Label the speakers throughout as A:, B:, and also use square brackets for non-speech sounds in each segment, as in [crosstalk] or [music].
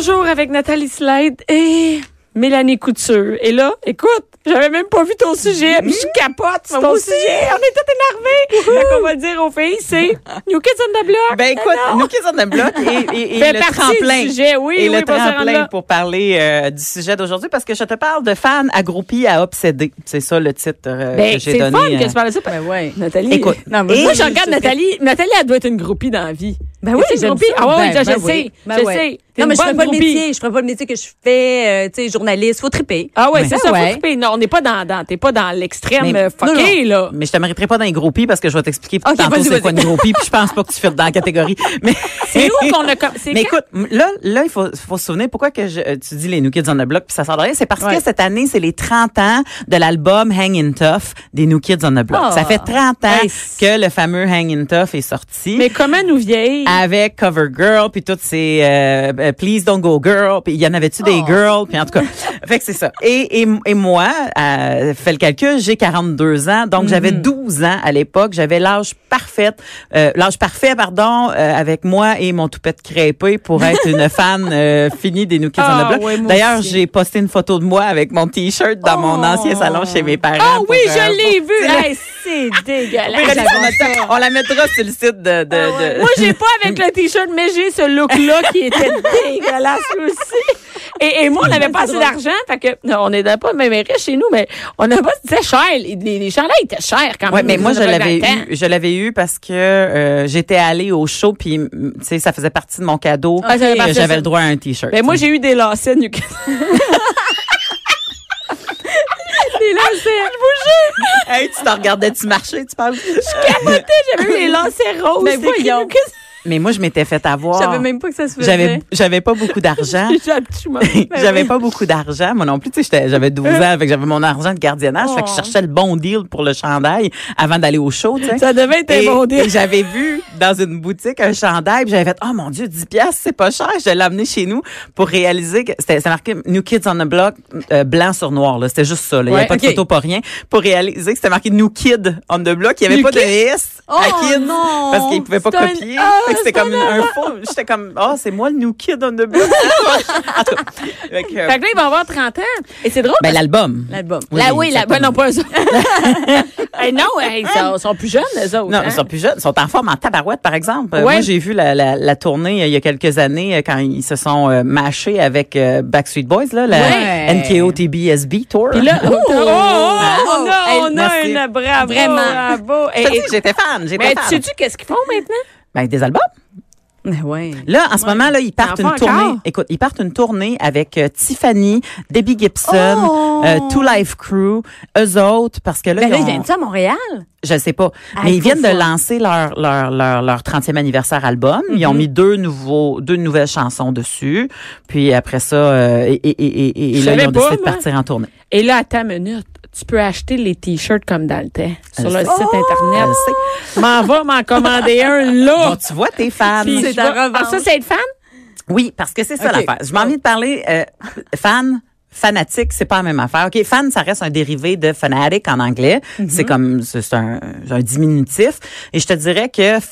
A: Toujours avec Nathalie Slide et Mélanie Couture. Et là, écoute, j'avais même pas vu ton sujet, puis je capote sur ton sujet. On est tous énervés. Fait qu'on va dire aux filles, c'est New Kids on the Block.
B: Ben écoute,
A: Alors,
B: Nous Kids on the Block et, et, et
A: fait
B: le tremplin.
A: du sujet. Oui,
B: et
A: oui,
B: le tremplin pour parler euh, du sujet d'aujourd'hui parce que je te parle de fans accroupis à obsédés. C'est ça le titre euh,
A: Ben,
B: que j'ai
A: c'est
B: donné.
A: fun que
B: euh,
A: tu parles de ça.
C: Ben ouais.
A: Nathalie.
B: Écoute,
A: non, mais
B: et-
A: moi, je regarde Nathalie. Nathalie, elle doit être une groupie dans la vie.
C: Ben oui, j'aime ça.
A: Ah ouais,
C: Ben,
A: je,
C: ben
A: je
C: oui.
A: sais.
C: Ben
A: je
C: ouais.
A: sais.
C: Non, mais je ferais pas le métier. Je ferais pas le métier que je fais, euh, tu sais, journaliste. Faut triper.
A: Ah ouais,
B: Ben
A: c'est ça,
C: ouais.
A: faut triper. Non, on n'est pas dans, dans t'es pas dans l'extrême euh, fucké, là.
B: Mais je te mériterai pas dans les groupies parce que je vais t'expliquer
C: Ok,
B: tantôt c'est quoi une groupie puis je pense pas que tu fais dans la catégorie. [laughs] Mais
A: C'est où qu'on a
B: Mais écoute, là, là, il faut, faut se souvenir pourquoi que je, euh, tu dis les New Kids on the Block puis ça sort de rien. C'est parce que cette année, c'est les 30 ans de l'album Hang in Tough des New Kids on the Block.
C: Ah.
B: Ça fait 30 ans que le fameux Hang in Tough est sorti.
A: Mais comment nous vieilles?
B: Avec Cover Girl puis toutes ces euh, euh, Please Don't Go Girl puis il y en avait-tu
C: Oh.
B: des girls puis en tout cas [laughs] fait que c'est ça et, et, et moi euh, fais le calcul j'ai 42 ans donc j'avais 12 ans à l'époque j'avais l'âge parfait euh, l'âge parfait pardon euh, avec moi et mon toupette crêpé pour être une [laughs] fan euh, finie des New Kids on
A: Ah,
B: the Block
A: ouais, moi
B: d'ailleurs j'ai posté une photo de moi avec mon t-shirt dans mon ancien salon chez mes parents
A: Ah oui, je l'ai vu. Hey, c'est dégueulasse.
B: On la mettra sur le site de, de, de-
A: Moi, j'ai pas avec le t-shirt, mais j'ai ce look-là qui était dégueulasse aussi. Et, et moi, on n'avait pas assez d'argent, fait que non, on n'était pas même riches chez nous, mais on n'a pas, c'était cher. Les, les, les chandails étaient chers quand
B: Ouais,
A: même.
B: mais moi je l'avais eu, je l'avais eu parce que euh, j'étais allée au show puis tu sais ça faisait partie de mon cadeau
A: Ah,
B: j'avais le droit à un t-shirt.
A: Ben moi, j'ai eu des lacets [laughs] Kids. des lacets.
B: hey, tu t'en regardais tu marcher, tu parles.
A: Capotais, j'avais eu les lacets roses.
C: Mais voyons.
A: Kids.
B: Mais moi je m'étais fait avoir.
C: Je savais même pas que ça se faisait.
B: J'avais j'avais pas beaucoup d'argent. [laughs] [laughs] J'avais pas beaucoup d'argent, moi non plus. Tu sais, j'étais- j'avais 12 ans, fait que j'avais mon argent de gardiennage, fait que je
A: Oh.
B: cherchais le bon deal pour le chandail avant d'aller au show. Tu sais.
A: Ça devait être un bon deal.
B: et j'avais vu dans une boutique un chandail, j'avais fait oh mon dieu, 10 pièces, c'est pas cher, je l'ai amené chez nous pour réaliser que c'était marqué New Kids on the Block euh, blanc sur noir là, c'était juste ça là, il y avait
C: Ouais,
B: pas de photo pas rien pour réaliser que c'était marqué New Kid on the Block, il y avait
A: New
B: pas de? S à
C: Oh,
B: Kids
C: non!
B: parce qu'ils pouvaient pas
A: un-
B: copier. Fait que c'était
A: c'est
B: comme
A: un
B: faux, j'étais comme oh, c'est moi le New Kid on the Block. [laughs] en tout cas, fait que, euh,
A: Fait que là, il va avoir 30 ans. Et c'est drôle.
B: ben l'album.
C: L'album.
B: Oui,
A: Là, oui, là, ben non, pas eux autres. [laughs] Hey, non, hey, ils sont, sont plus jeunes, eux autres.
B: Non,
A: hein?
B: ils sont plus jeunes. Ils sont en forme en tabarouette, par exemple. Euh,
A: Ouais.
B: Moi, j'ai vu la, la, la tournée euh, il y a quelques années quand ils se sont euh, mâchés avec euh, Backstreet Boys, là, la
C: Ouais.
B: NKO TBSB Tour.
A: Puis là, oh, oh, oh, on a, on a une bravo.
C: Vraiment.
A: Bravo.
B: J'étais fan, j'étais
A: mais
B: fan.
A: tu sais-tu qu'est-ce qu'ils font maintenant?
B: Ben, des albums.
C: Ouais.
B: Là, en ce moment, là, ils partent une tournée.
A: encore?
B: Écoute, ils partent une tournée avec euh, Tiffany, Debbie Gibson,
C: Oh!
B: euh, Two Life Crew, eux autres, parce que là,
C: Ben
B: ils
C: là,
B: ont-
C: ils viennent à Montréal?
B: Je sais pas.
C: Ah,
B: mais
C: il
B: ils viennent de lancer leur, leur, leur, leur 30e anniversaire album. Ils ont mis deux nouveaux, deux nouvelles chansons dessus. Puis après ça, euh, et, et, et, et, là, ils ont
A: pas,
B: décidé de partir en tournée.
A: Et là, à ta minute, tu peux acheter les t-shirts comme dans le temps sur le site Internet.
B: Je sais.
A: M'en va m'en commander [laughs] un là.
B: Bon, tu vois, t'es fan.
A: Puis
C: c'est ta revanche.
A: Ah, ça, c'est être fan?
B: Oui, parce que c'est ça l'affaire. Je m'en envie de parler euh, fan. Fanatique, c'est pas la même affaire. OK, fan, ça reste un dérivé de fanatic en anglais. C'est comme, c'est un, un diminutif. Et je te dirais que, tu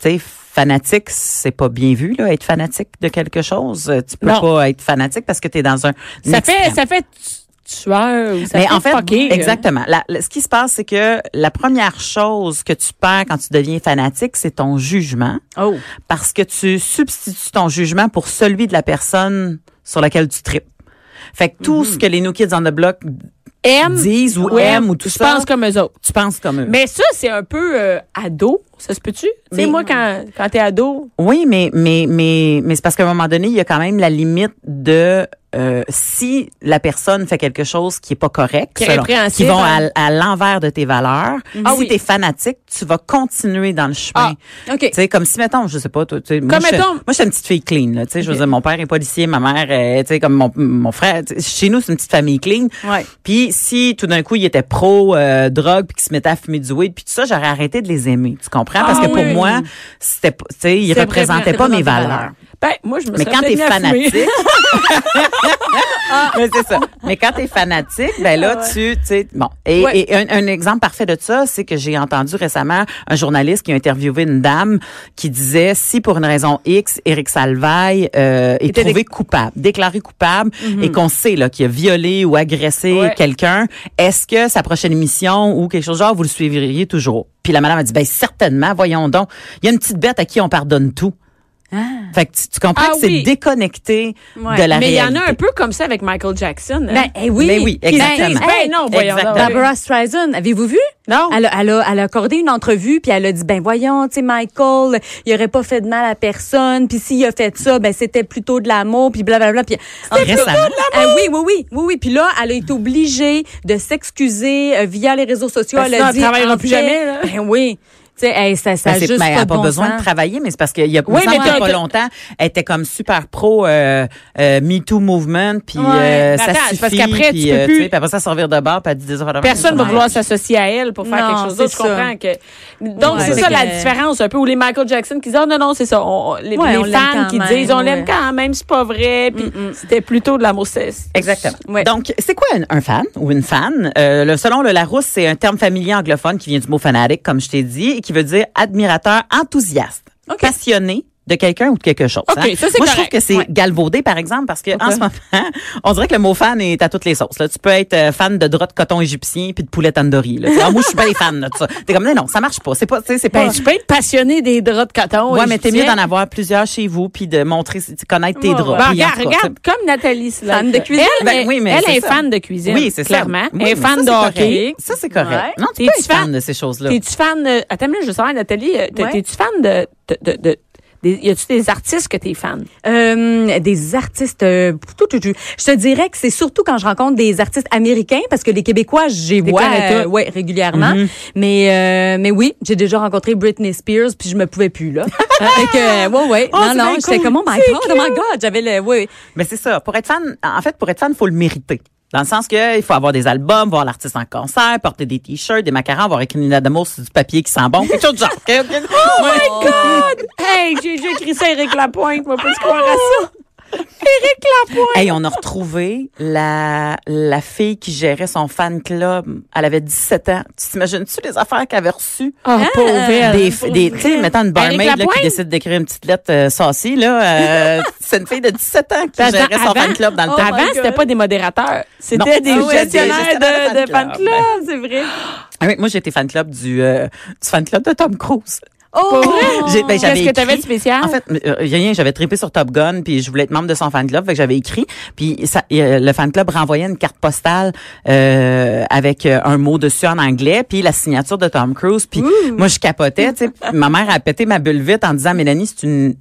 B: sais, fanatique, c'est pas bien vu, là, être fanatique de quelque chose. Tu peux
A: Non.
B: pas être fanatique parce que tu es dans un
A: Ça fait, ça fait tu- tueur ou ça
B: Mais
A: fait
B: en fait, exactement. La- la- ce qui se passe, c'est que la première chose que tu perds quand tu deviens fanatique, c'est ton jugement,
C: Oh.
B: parce que tu substitues ton jugement pour celui de la personne sur laquelle tu tripes. Fait que tout ce que les New Kids on the Block
A: Aime,
B: disent ou
A: ouais,
B: aiment ou tout
A: je
B: ça,
A: pense comme eux autres.
B: tu penses comme eux.
A: Mais ça, c'est un peu euh, ado. Ça se peut-tu? Tu sais, moi, quand, quand t'es ado,
B: Oui, mais mais mais mais c'est parce qu'à un moment donné, il y a quand même la limite de euh, si la personne fait quelque chose qui est pas correct,
A: Qui
B: selon- qui vont à,
A: hein.
B: à l'envers de tes valeurs,
A: Ah
B: si
A: oui.
B: t'es fanatique, tu vas continuer dans le chemin.
C: OK.
B: Tu sais, comme si, mettons, je sais pas, toi, tu sais, moi,
A: Comme
B: je,
A: mettons-
B: moi, je suis une petite fille clean, là, tu sais, je veux dire, mon père est policier, ma mère, tu sais, comme mon, mon frère, tu chez nous, c'est une petite famille clean.
C: Ouais.
B: Puis si tout d'un coup, il était pro euh, drogue puis qu'il se mettait à fumer du weed puis tout ça, j'aurais arrêté de les aimer, tu comprends? Parce
A: Ah
B: que pour
A: oui.
B: moi, c'était représentaient
A: vrai,
B: pas mes valeurs.
A: Ben, moi, je me
B: Mais quand t'es fanatique, [laughs] mais c'est ça. Mais quand t'es fanatique, ben là, tu, tu sais, bon. Et,
A: Ouais.
B: et un, un exemple parfait de ça, c'est que j'ai entendu récemment un journaliste qui a interviewé une dame qui disait si pour une raison X, Éric Salvaille euh, est
A: Était
B: trouvé coupable, déclaré coupable, et qu'on sait là qu'il a violé ou agressé
A: Ouais.
B: quelqu'un, est-ce que sa prochaine émission ou quelque chose genre vous le suivriez toujours? Puis la madame a dit ben certainement, voyons donc. Il y a une petite bête à qui on pardonne tout. Fait que tu, tu comprends
A: Ah
B: que c'est
A: oui.
B: déconnecté
C: Ouais.
B: de la
A: Mais il y
B: réalité.
A: en a un peu comme ça avec Michael Jackson. hein.
C: Ben, eh oui.
B: Mais oui, exactement.
A: Ben
C: hey,
A: non, voyons.
B: Exactement.
C: Barbara Streisand, avez-vous vu?
A: Non.
C: Elle a, elle, a, elle a accordé une entrevue, puis elle a dit, ben voyons, tu sais, Michael, il aurait pas fait de mal à personne, puis s'il a fait ça, ben c'était plutôt de l'amour, puis blablabla. Puis,
B: Récemment.
C: Ah oui, oui, oui, oui, oui. Puis là, elle a été obligée de s'excuser euh, via les réseaux sociaux.
A: Parce que
C: elle a dit,
A: travaillera plus
C: fait,
A: jamais, là.
C: Ben oui. Tu sais, hey, ça, ça
B: Ben,
C: juste
B: ben, elle
C: pas
B: a
C: de
B: pas
C: bon
B: besoin
C: sens.
B: de travailler, mais c'est parce qu'il y a,
A: Oui, mais
B: pas longtemps, elle était comme super pro euh, euh, Me Too Movement, puis
A: Ouais.
B: euh, ça
A: attends,
B: suffit,
A: parce qu'après,
B: puis,
A: tu peux
B: euh,
A: plus-
B: sais, puis après ça servir de bar, puis elle dit des affaires de
A: Personne va
B: même.
A: vouloir s'associer à elle pour faire
C: Non,
A: quelque chose d'autre. Je comprends que. Donc,
C: Ouais,
A: c'est ça la différence un peu. Où les Michael Jackson qui disent, oh non, non, c'est ça. On- les
C: Ouais,
A: les
C: on l'aime
A: fans qui
C: même,
A: disent, on l'aime
C: ouais.
A: quand même, c'est pas vrai. Puis c'était plutôt de l'amour. c'est-
B: Exactement. Donc, c'est quoi un, fan ou une fan? Le, selon le Larousse, c'est un terme familier anglophone qui vient du mot fanatic, comme je t'ai dit, et qui veut dire admirateur enthousiaste, passionné de quelqu'un ou de quelque chose.
A: OK,
B: hein?
A: ça, c'est
B: Moi, je trouve
A: correct.
B: que c'est
A: Ouais.
B: galvaudé, par exemple, parce que en ce moment, [laughs] on dirait que le mot fan est à toutes les sauces. Là. Tu peux être euh, fan de drap de coton égyptien puis de poulet tandoori. Là. Moi, je suis pas des fans de ça. T'es comme, non, non, ça marche pas. C'est pas, tu sais, c'est pas.
A: Ben, tu peux être passionné des draps de coton.
B: Ouais, mais t'es mieux d'en avoir plusieurs chez vous puis de montrer, de connaître tes
C: Ouais,
B: draps.
A: Ben, regarde, regarde, comme Nathalie.
C: Fan de cuisine.
A: Elle,
B: Ben
A: est-
B: oui, mais
A: elle est fan de cuisine.
B: Oui, c'est ça.
A: Clairement.
B: Oui,
A: elle est
B: mais
A: fan de hockey.
B: correct. Ça, c'est correct. Non, tu peux être fan de ces choses-là.
A: T'es-tu fan de. Attends, je veux savoir, Nathalie, euh, t'es-tu fan de. Des- y a-tu des artistes que t'es fan?
C: Euh, des artistes, euh, tout, tout, tout. je te dirais que c'est surtout quand je rencontre des artistes américains parce que les Québécois, j'ai
A: Les
C: vois euh, ouais régulièrement.
B: Mm-hmm.
C: Mais euh, mais oui, j'ai déjà rencontré Britney Spears puis je me pouvais plus là. [laughs] fait que ouais ouais,
B: Oh,
C: non non, j'étais
B: cool.
C: comme oh my god, oh my god, j'avais le ouais.
B: Mais c'est ça. Pour être fan, en fait, pour être fan, il faut le mériter. Dans le sens que il faut avoir des albums, voir l'artiste en concert, porter des t-shirts, des macarons, avoir écrit une d'amour sur du papier qui sent bon, quelque chose de genre.
A: Oh my God! Hey, j'ai écrit ça à Éric Lapointe. Moi, pas se croire à ça. Éric Lapointe!
B: Hey, on a retrouvé la, la fille qui gérait son fan club. Elle avait 17 ans. Tu t'imagines-tu les affaires qu'elle avait reçues?
A: Oh, pauvre elle.
B: Des, des, tu sais, mettant une barmaid là, qui décide d'écrire une petite lettre euh, saucy, là, euh, [laughs] c'est une fille de 17 ans qui gérait son fan club dans le
C: oh
B: temps.
A: Avant, c'était pas des modérateurs. C'était des
B: Ah
A: gestionnaires de, de fan club.
C: c'est vrai.
B: Ah oui, moi, j'étais fan club du, euh, du fan club de Tom Cruise.
C: Oh,
B: ben,
A: Qu'est-ce que t'avais de spécial?
B: En fait, euh, rien, j'avais trippé sur Top Gun, puis je voulais être membre de son fan club, fait que j'avais écrit, puis ça, euh, le fan club renvoyait une carte postale euh, avec euh, un mot dessus en anglais, puis la signature de Tom Cruise, puis moi je capotais, tu sais, ma mère a pété ma bulle vite en disant Mélanie, c'est une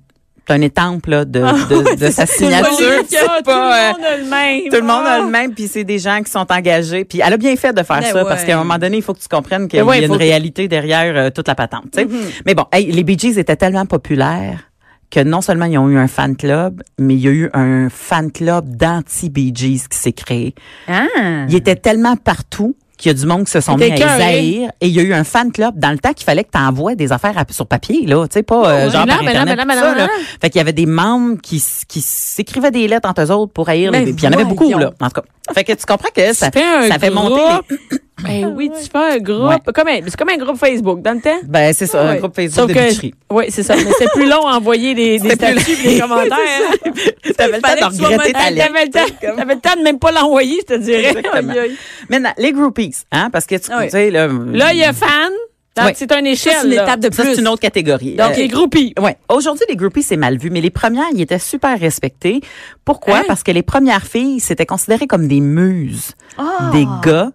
B: c'est un étampe là, de, de, de sa signature.
A: Tout le
B: euh,
A: monde a le même.
B: tout le monde a
A: Ah.
B: le même, puis c'est des gens qui sont engagés. Puis elle a bien fait de faire
C: Ben
B: ça, parce qu'à un moment donné, il faut que tu comprennes qu'il
A: Ben ouais,
B: y a une
A: que-
B: réalité derrière euh, toute la patente. sais.
C: Mm-hmm.
B: Mais bon, hey, les Bee Gees étaient tellement populaires que non seulement ils ont eu un fan club, mais il y a eu un fan club d'anti-Bee Gees qui s'est créé.
C: Ah.
B: Il était tellement partout qu'il y a du monde qui se sont mis à les haïr. Et il y a eu un fan club dans le temps qu'il fallait que tu envoies des affaires à- sur papier, là. Tu sais, pas euh, genre par Internet, tout ça, là. Fait qu'il y avait des membres qui, qui s'écrivaient des lettres entre eux autres pour haïr les
C: Ben
B: Puis il y en avait beaucoup, là. En tout cas. Fait que tu comprends que ça, fait monter les...
A: Ben oui, tu fais un groupe. Comme un- c'est comme un groupe Facebook dans le temps?
B: Ben, c'est ça, un
A: Ouais.
B: groupe Facebook
A: Sauf
B: de.
A: Oui, c'est ça. Mais c'est plus long à envoyer des, des statuts et des commentaires. hein. [laughs]
B: T'avais le temps de regretter ta lettre.
A: T'avais le temps, t'avais le temps de même pas l'envoyer, je te dirais.
B: Exactement. Maintenant, les groupies, hein, parce que tu, sais, là.
A: Là, il y a fan. Donc,
B: Oui.
A: C'est une échelle.
C: Ça, c'est une
A: là.
C: étape de plus.
B: c'est une autre catégorie.
A: Donc,
B: Euh,
A: les groupies.
B: Ouais. Aujourd'hui, les groupies, c'est mal vu, mais les premières, ils étaient super respectées. Pourquoi?
A: Hein?
B: Parce que les premières filles, c'était considéré comme des muses.
C: Ah.
B: Des gars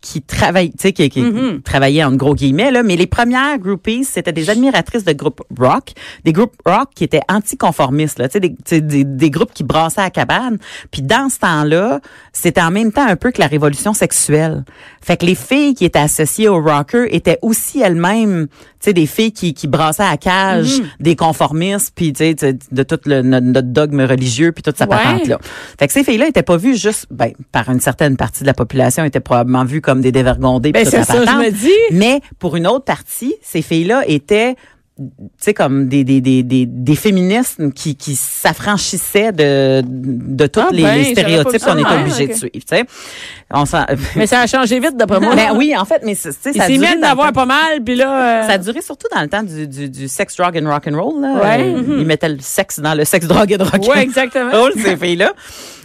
B: qui travaillent, tu sais, qui, qui
A: Mm-hmm.
B: travaillaient en gros guillemets, là, mais les premières groupies, c'était des admiratrices de groupes rock, des groupes rock qui étaient anticonformistes, là, tu sais, des, des, des groupes qui brassaient à la cabane. Puis dans ce temps-là, c'était en même temps un peu que la révolution sexuelle. Fait que les filles qui étaient associées aux rockers étaient aussi elles-mêmes, tu sais, des filles qui, qui brassaient à la cage, des conformistes, puis tu sais, de tout le, notre, notre dogme religieux, puis toute sa
A: Ouais.
B: patente-là. Fait que ces filles-là étaient pas vues juste, ben, par une certaine partie de la population, étaient probablement vues comme des dévergondées. puis
A: Ben, c'est ça, je me dis.
B: Mais pour une autre partie, ces filles-là étaient tu sais comme des des des des, des féministes qui qui s'affranchissaient de de tous
A: Ah
B: les,
A: ben,
B: les stéréotypes qu'on est
A: ça.
B: obligé
A: Ah,
B: de suivre, tu sais. On
A: Mais ça a changé vite, d'après moi.
B: Ben oui, en fait, mais c'est- ça a duré
A: d'avoir pas mal, puis là... euh,
B: Ça a duré surtout dans le temps du, du, du sex, drug and rock and roll. Là.
A: Ouais.
B: Euh, Ils mettaient le sexe dans le sex, drug and rock
A: Ouais, exactement.
B: roll, ces filles-là.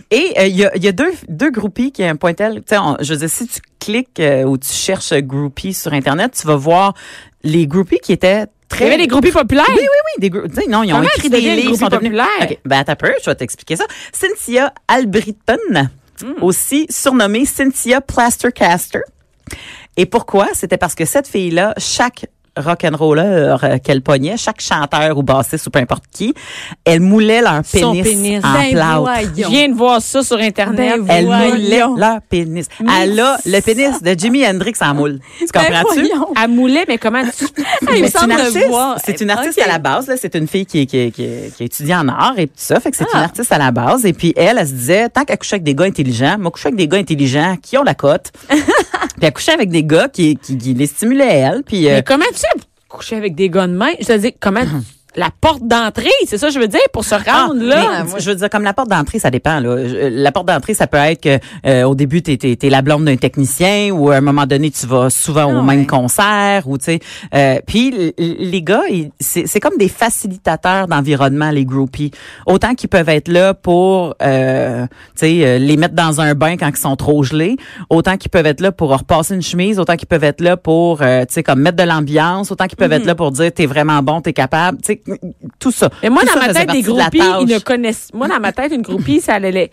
B: Et euh, il y, a, y a deux, deux groupies qui un point tel. Tu sais, je veux dire, si tu cliques euh, ou tu cherches groupie sur Internet, tu vas voir les groupies qui étaient
A: Il y
B: très...
A: avait des groupies populaires.
B: Oui, oui, oui, des grou- tu sais, non, ils ont
A: Comment
B: écrit des livres, ils sont devenus...
A: populaire?
B: OK, ben attends un peu, je vais t'expliquer ça. Cynthia Albritton,
A: Hmm.
B: aussi surnommée Cynthia Plastercaster. Et pourquoi? C'était parce que cette fille-là, chaque rock'n'roller euh, qu'elle pognait, chaque chanteur ou bassiste ou peu importe qui, elle moulait leur
A: Son
B: pénis,
A: pénis.
B: en
C: Ben
B: plâtre.
C: voyons.
A: Je viens de voir ça sur Internet.
C: Ben
B: Elle
C: Voyons.
B: moulait leur pénis. Elle a le pénis de Jimi Hendrix en moule. Tu
C: Ben
B: comprends-tu?
C: voyons.
A: À Moulet, mais comment tu... [laughs]
B: Mais c'est une artiste.
C: voir.
B: C'est une artiste à la base. là. C'est une fille qui, qui, qui, qui étudie en art et tout ça. Fait que c'est
C: Ah.
B: une artiste à la base. Et puis elle, elle se disait, tant qu'elle couchait avec des gars intelligents, moi coucher avec des gars intelligents qui ont la cote. [laughs] puis elle couchait avec des gars qui, qui, qui les stimulaient elle. Puis euh,
A: Mais comment tu sais coucher avec des gars de main? Je te dis, comment... [clears throat] La porte d'entrée, c'est ça que je veux dire, pour se
B: Ah,
A: rendre là.
B: mais je veux dire, comme la porte d'entrée, ça dépend. Là. La porte d'entrée, ça peut être que euh, au début, t'es es, la blonde d'un technicien ou à un moment donné, tu vas souvent au
C: Ah
B: même concert ou tu sais. Euh, puis les gars, ils- c'est c'est comme des facilitateurs d'environnement, les groupies. Autant qu'ils peuvent être là pour, euh, tu sais, euh, les mettre dans un bain quand ils sont trop gelés. Autant qu'ils peuvent être là pour repasser une chemise. Autant qu'ils peuvent être là pour, euh, tu sais, comme mettre de l'ambiance. Autant qu'ils peuvent être là pour dire t'es vraiment bon, t'es capable. Tu sais, tout ça.
A: Mais moi,
B: Tout
A: dans
B: ça
A: ma tête, des
B: de
A: groupies, ils ne connaissent. Moi, dans ma tête, une groupie, ça allait,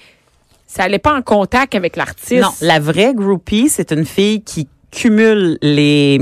A: ça allait pas en contact avec l'artiste.
B: Non, la vraie groupie, c'est une fille qui cumule les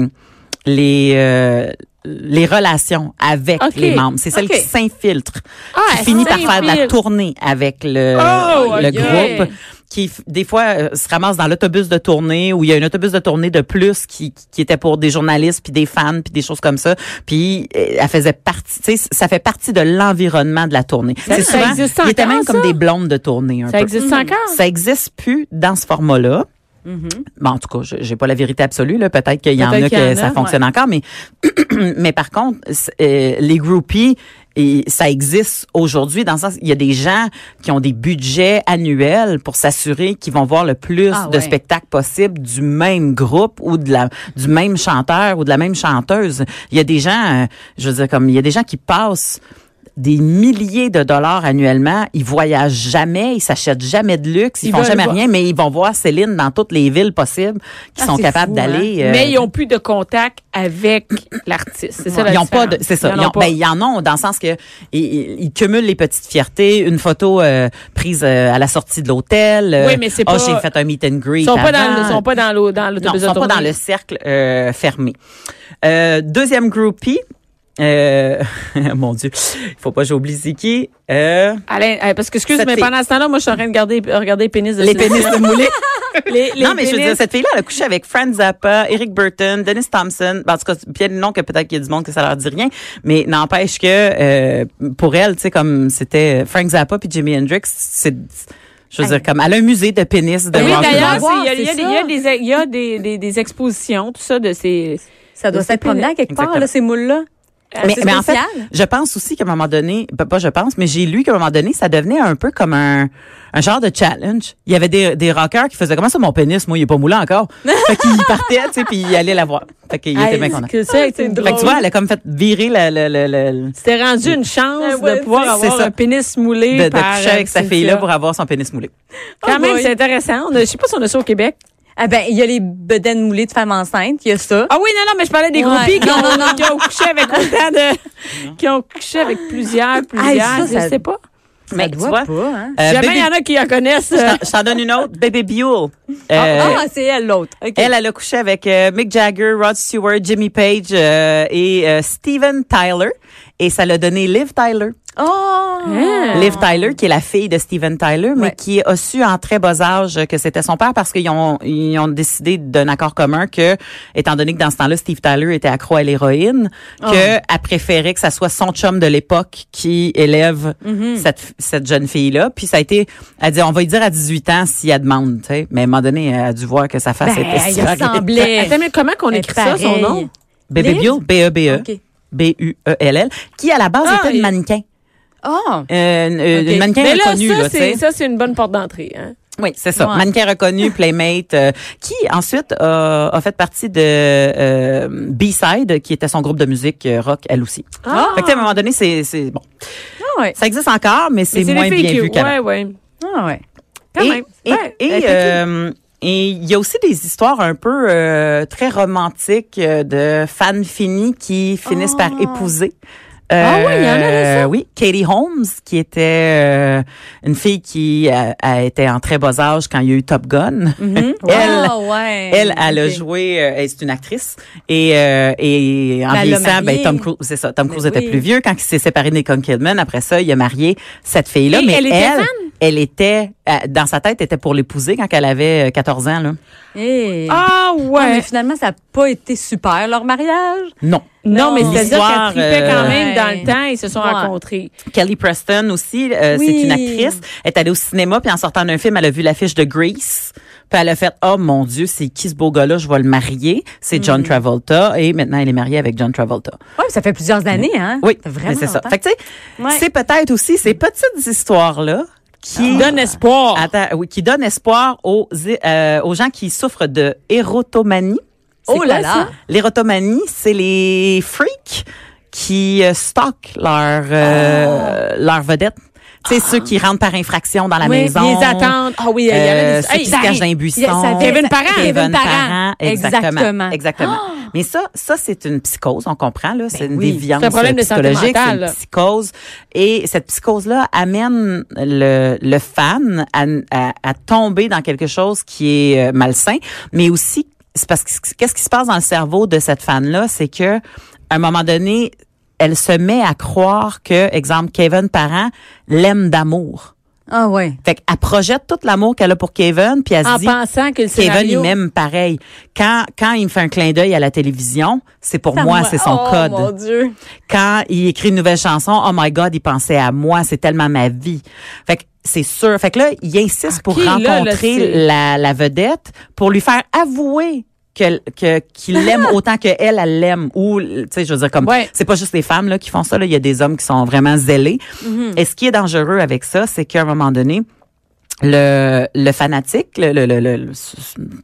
B: les euh, les relations avec les membres. C'est celle qui s'infiltre,
A: Ah,
B: qui finit par faire de la tournée avec le,
A: Oh,
B: le groupe, qui des fois euh, se ramasse dans l'autobus de tournée où il y a un autobus de tournée de plus qui, qui était pour des journalistes puis des fans puis des choses comme ça. Puis euh, elle faisait partie, tu sais, ça fait partie de l'environnement de la tournée.
A: Ça-
B: C'est
A: ça
B: souvent,
A: existe
B: il était
A: encore,
B: même comme
A: ça?
B: des blondes de tournée un
A: Ça
B: peu.
A: existe encore?
B: Ça existe plus dans ce format-là. Bon, en tout cas, je- j'ai pas la vérité absolue. là. Peut-être qu'il y en a
A: qu'il y en
B: que ça fonctionne encore, mais [clears throat] mais par contre, euh, les groupies, et ça existe aujourd'hui dans le sens, il y a des gens qui ont des budgets annuels pour s'assurer qu'ils vont voir le plus
C: Ah
B: de
C: ouais.
B: spectacles possible du même groupe ou de la du même chanteur ou de la même chanteuse. Il y a des gens, euh, je veux dire comme il y a des gens qui passent des milliers de dollars annuellement, ils voyagent jamais, ils s'achètent jamais de luxe, ils,
A: Ils
B: font jamais
A: voir-
B: rien, mais ils vont voir Céline dans toutes les villes possibles qui
C: Ah,
B: sont capables
C: hein.
B: d'aller. euh,
A: Mais ils ont plus de contact avec l'artiste. C'est ça la
B: ils ont pas de, c'est ça.
A: Ils en
B: Ils,
A: ont
B: ont-
A: pas.
B: ben, ils en ont dans le sens que ils, cumulent les petites fiertés, une photo euh, prise euh, à la sortie de l'hôtel.
A: Oui, mais c'est
B: Ah,
A: pas-
B: j'ai fait un meet and greet.
A: Ils sont pas dans, le- sont pas dans
B: non, ils sont pas dans le cercle euh, fermé. Euh, deuxième groupie. Euh, [laughs] mon Dieu, il faut pas que j'oublie c'est qui. Euh,
A: Alain, euh, parce que excuse, mais
B: fille.
A: pendant ce temps-là, moi, je suis en train de regarder, regarder les pénis de
B: les pénis de. [laughs]
A: Les, les
B: non, mais je veux dire, cette fille-là, elle a couché avec Frank Zappa, Eric Burton, Dennis Thompson. Ben, en tout cas, bien le nom que peut-être qu'il y a du monde que ça leur dit rien. Mais n'empêche que, euh, pour elle, tu sais, comme c'était Frank Zappa puis Jimi Hendrix, c'est, je veux dire, comme, elle a un musée de pénis de
A: Oui, d'ailleurs, il y a, y a des- il y a des, il y a des, des, des expositions, tout ça, de ces...
C: Ça doit s'être promené quelque part, là, ces moules-là.
B: Mais,
C: C'est
B: mais en fait, je pense aussi qu'à un moment donné, pas pas je pense, mais j'ai lu qu'à un moment donné, ça devenait un peu comme un, un genre de challenge. Il y avait des, des rockers qui faisaient comment ça mon pénis, moi il est pas moulé encore? [laughs] fait qu'ils partaient, tu sais, puis ils allaient la voir. Fait qu'il était bien content.
A: que ça, c'est
B: Fait
A: drôle.
B: que tu vois, elle a comme fait virer le, le, le, le-
A: C'était rendu une chance
C: Ah ouais,
A: de pouvoir
B: c'est
A: avoir
B: ça.
A: un pénis moulé
B: de, de
A: par
B: coucher avec
A: euh,
B: sa
A: Cynthia.
B: fille-là pour avoir son pénis moulé.
A: Quand
C: Oh
A: même,
C: boy.
A: c'est intéressant. On a- je sais pas si on a ça au Québec.
C: Ah ben, il y a les bedaines moulées de femmes enceintes, il y a ça.
A: Ah oui, non, non, mais je parlais des
C: Ouais.
A: groupies qui,
C: Non,
A: ont,
C: non, non.
A: qui ont couché avec autant de... qui ont couché avec plusieurs, plusieurs,
C: Hey, ça,
A: je
C: ça-
A: sais pas.
C: Ça
B: Mais tu
C: doit
B: vois,
C: pas, hein?
B: euh,
A: Jamais il
B: Baby-
A: y en a qui en connaissent.
B: Je t'en- je t'en donne une autre. Baby Buell. Euh,
C: ah, c'est elle l'autre. OK.
B: Elle, elle a couché avec euh, Mick Jagger, Rod Stewart, Jimmy Page euh, et euh, Steven Tyler. Et ça l'a donné Liv Tyler.
C: Oh!
A: Hein?
B: Liv Tyler, qui est la fille de Steven Tyler, mais
C: Ouais.
B: qui a su en très bas âge que c'était son père parce qu'ils ont, ils ont décidé d'un accord commun que, étant donné que dans ce temps-là, Steve Tyler était accro à l'héroïne,
C: Oh.
B: que elle préférait que ça soit son chum de l'époque qui élève
C: Mm-hmm.
B: cette, cette jeune fille-là. Puis ça a été, elle dit, on va lui dire à 18 ans si elle demande, tu sais. Mais à un moment donné, elle a dû voir que sa face
C: Ben,
B: était
C: il
B: si
C: ressemblait.
A: Attends, mais comment qu'on écrit ça, son nom?
B: Baby
C: Liv?
B: Buell, B-E-B-E. B-U-E-L-L, qui à la base
A: Ah,
B: était une mannequin.
C: Oh!
B: Euh, une
C: Ok.
B: mannequin
A: Mais là,
B: reconnue,
A: ça, c'est, ça, c'est une bonne porte d'entrée. Hein?
B: Oui, c'est ça.
C: Ouais.
B: Mannequin reconnu, [laughs] Playmate, euh, qui ensuite a, a fait partie de euh, B-Side, qui était son groupe de musique euh, rock, elle aussi.
A: Ah!
B: Fait que, à un moment donné, c'est c'est- bon.
C: Ah ouais.
B: Ça existe encore, mais c'est moins bien
A: qui-
B: vu qu'avant.
A: Ouais, ouais.
C: Ah ouais.
A: Quand
B: et,
A: même.
B: Et,
A: Ouais,
B: et, euh, et il y a aussi des histoires un peu euh, très romantiques euh, de fans finis qui finissent par
C: Ah.
B: Épouser.
C: Ah oui, il y en a
B: Euh,
C: ça.
B: Oui, Katie Holmes, qui était euh, une fille qui a, a été en très bas âge quand il y a eu Top Gun. [laughs] Elle,
C: Ah, ouais.
B: elle, elle a joué, euh, elle, c'est une actrice et euh, et en
C: Ben,
B: vieillissant, ben. Tom Cruise, c'est ça, Tom
C: Ben
B: Cruise était
C: oui.
B: plus vieux quand il s'est séparé de Nicole Kidman. Après ça, il a marié cette fille-là, mais
A: elle était fan?
B: Elle était euh, dans sa tête, était pour l'épouser quand elle avait euh, 14 ans là.
C: Eh.
A: Ah,
C: Ah, mais
A: ouais.
C: finalement, ça n'a pas été super, leur mariage.
B: Non.
A: non, mais c'est-à-dire qu'elle tripait quand
B: euh,
A: même dans
C: Ouais.
A: le temps. Ils se sont
C: Ouais.
A: rencontrés.
B: Kelly Preston aussi, euh,
C: Oui.
B: c'est une actrice. Elle est allée au cinéma puis en sortant d'un film, elle a vu l'affiche de Grease. Puis elle a fait oh mon dieu, c'est qui ce beau gars-là, je vais le marier. C'est
C: Mm.
B: John Travolta et maintenant elle est mariée avec John Travolta.
C: Ouais, ça fait plusieurs années, hein?
B: Oui, c'est ça. Fait que tu sais,
C: Ouais.
B: c'est peut-être aussi ces petites histoires là qui
A: donne espoir?
B: Attends, oui, qui donnent espoir aux euh, aux gens qui souffrent de érotomanie.
C: Oh là là.
B: L'érotomanie, c'est les freaks qui euh, stockent leur euh, leur vedette. Tu sais, ceux qui rentrent par infraction dans la
A: Oui,
B: maison.
A: Les attentes. Ah oui, il y a
B: Euh, ceux qui se cachent dans les buissons.
A: Kevin Parent.
C: Kevin Parent.
B: Exactement.
C: Exactement.
B: Exactement. Mais ça, ça c'est une psychose, on comprend là, c'est une
A: oui.
B: déviance
A: C'est un problème de
B: psychologique,
A: là.
B: une psychose. Et cette psychose-là amène le, le fan à, à, à tomber dans quelque chose qui est euh, malsain, mais aussi c'est parce que qu'est-ce qui se passe dans le cerveau de cette fan-là, c'est que à un moment donné, elle se met à croire que, exemple, Kevin Parent l'aime d'amour.
C: Ah ouais.
B: Fait qu'elle projette tout l'amour qu'elle a pour Kevin, puis elle se
A: En
B: dit
A: pensant que le
B: Kevin, il m'aime pareil. Quand, quand il me fait un clin d'œil à la télévision, c'est pour moi, c'est son
C: oh,
B: code.
C: mon Dieu.
B: Quand il écrit une nouvelle chanson, oh my God, il pensait à moi, c'est tellement ma vie. Fait que c'est sûr. Fait que là, il insiste pour
A: là, là,
B: rencontrer la, la vedette, pour lui faire avouer que qu'il [laughs] l'aime autant que elle elle l'aime ou tu sais je veux dire comme
A: Ouais.
B: c'est pas juste les femmes là qui font ça là il y a des hommes qui sont vraiment zélés
A: Mm-hmm.
B: et ce qui est dangereux avec ça c'est qu'à un moment donné le, le fanatique, le, le, le, le-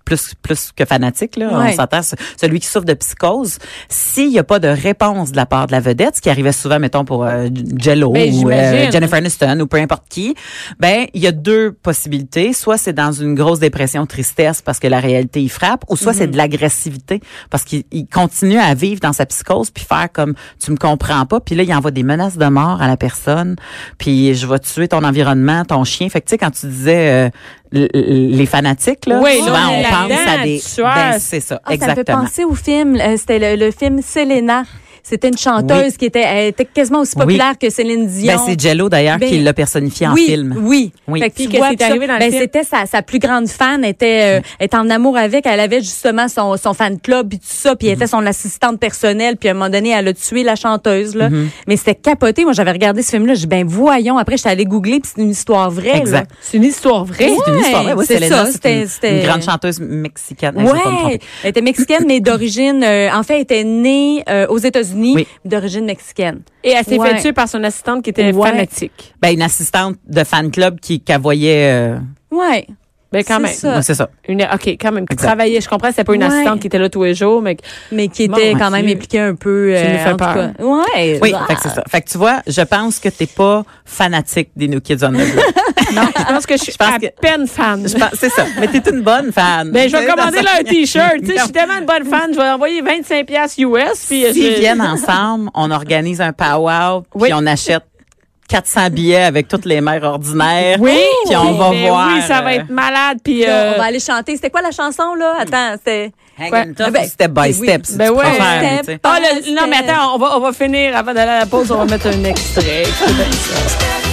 B: plus plus que fanatique, là,
C: Ouais.
B: on s'entend, ce- celui qui souffre de psychose, s'il n'y a pas de réponse de la part de la vedette, ce qui arrivait souvent, mettons, pour euh, Jello
A: Ben,
B: ou euh, Jennifer Aniston ou peu importe qui, ben il y a deux possibilités. Soit c'est dans une grosse dépression, tristesse parce que la réalité y frappe, ou soit
A: Mhm.
B: c'est de l'agressivité parce qu'il il continue à vivre dans sa psychose puis faire comme tu me comprends pas, puis là il envoie des menaces de mort à la personne, puis je vais tuer ton environnement, ton chien. Fait que tu sais quand tu disais euh, les fanatiques là,
A: Oui,
B: souvent
A: là, on
B: pense à des ben, c'est ça,
C: Ah, ça me fait
B: exactement.
C: penser au film. euh, C'était le, le film Selena. C'était une chanteuse
B: Oui.
C: qui était, elle était quasiment aussi
B: Oui.
C: populaire que Céline Dion.
B: Ben, c'est Jello d'ailleurs
C: Ben,
B: qui l'a personnifié en
C: oui,
B: film.
C: Oui,
B: Oui.
C: Fait que
A: Puis arrivé dans
C: ben? C'était sa, sa plus grande fan, était, euh, était en amour avec. Elle avait justement son, son fan club puis tout ça, puis elle était son assistante personnelle. Puis à un moment donné, elle a tué la chanteuse là.
B: Mhm.
C: Mais c'était capoté. Moi, j'avais regardé ce film-là. J'ai dit, ben voyons. Après, j'étais allée googler, puis c'est une histoire vraie.
B: Exact.
A: C'est une histoire vraie?
B: C'est une histoire. vraie. Oui,
C: c'est ça, c'était-
B: une,
C: c'était-
B: une grande chanteuse mexicaine.
C: Ouais, elle était mexicaine, mais d'origine, euh, en fait, elle était née euh, aux États-Unis,
B: Oui.
C: d'origine mexicaine.
A: Et elle s'est
C: Ouais.
A: fait tuer par son assistante qui était
C: Ouais.
A: fanatique.
B: Ben, une assistante de fan club qui qu'elle voyait. Euh,
C: Ouais.
A: Ben quand
C: C'est
A: même.
C: ça.
B: ouais, c'est ça.
A: Une, OK, quand même. Qui travaillait, je comprends, c'était pas une
C: Ouais.
A: assistante qui était là tous les jours, mais
C: Mais qui était quand même impliquée un peu.
A: tu nous
C: euh,
A: fais
C: en tout
A: peur.
C: cas. Ouais.
B: Oui,
C: Ah.
B: fait que c'est ça. Fait que tu vois, je pense que t'es pas fanatique des New Kids on the Block. [laughs]
A: non, je pense que je suis
B: Je pense
A: à
B: que-
A: peine fan.
B: Je pense- c'est ça. Mais t'es une bonne fan.
A: Ben, je vais commander là un t-shirt. Tu sais, je suis tellement une bonne fan, je vais envoyer 25 pièces US puis
B: S'ils viennent ensemble, on organise un powwow, puis
A: Oui.
B: on achète 400 billets avec toutes les mères ordinaires.
A: Oui,
B: Puis on va
A: ben
B: voir.
A: Oui, ça va
B: euh,
A: être malade. Puis
C: Là,
A: euh,
C: on va aller chanter. C'était quoi la chanson, là? Attends, c'était... Ben,
B: step by step.
A: Ben ouais.
C: Step
B: tu sais.
A: Ah, le- non, mais attends, on va, on va finir avant d'aller à la pause. On va mettre un extrait. [laughs]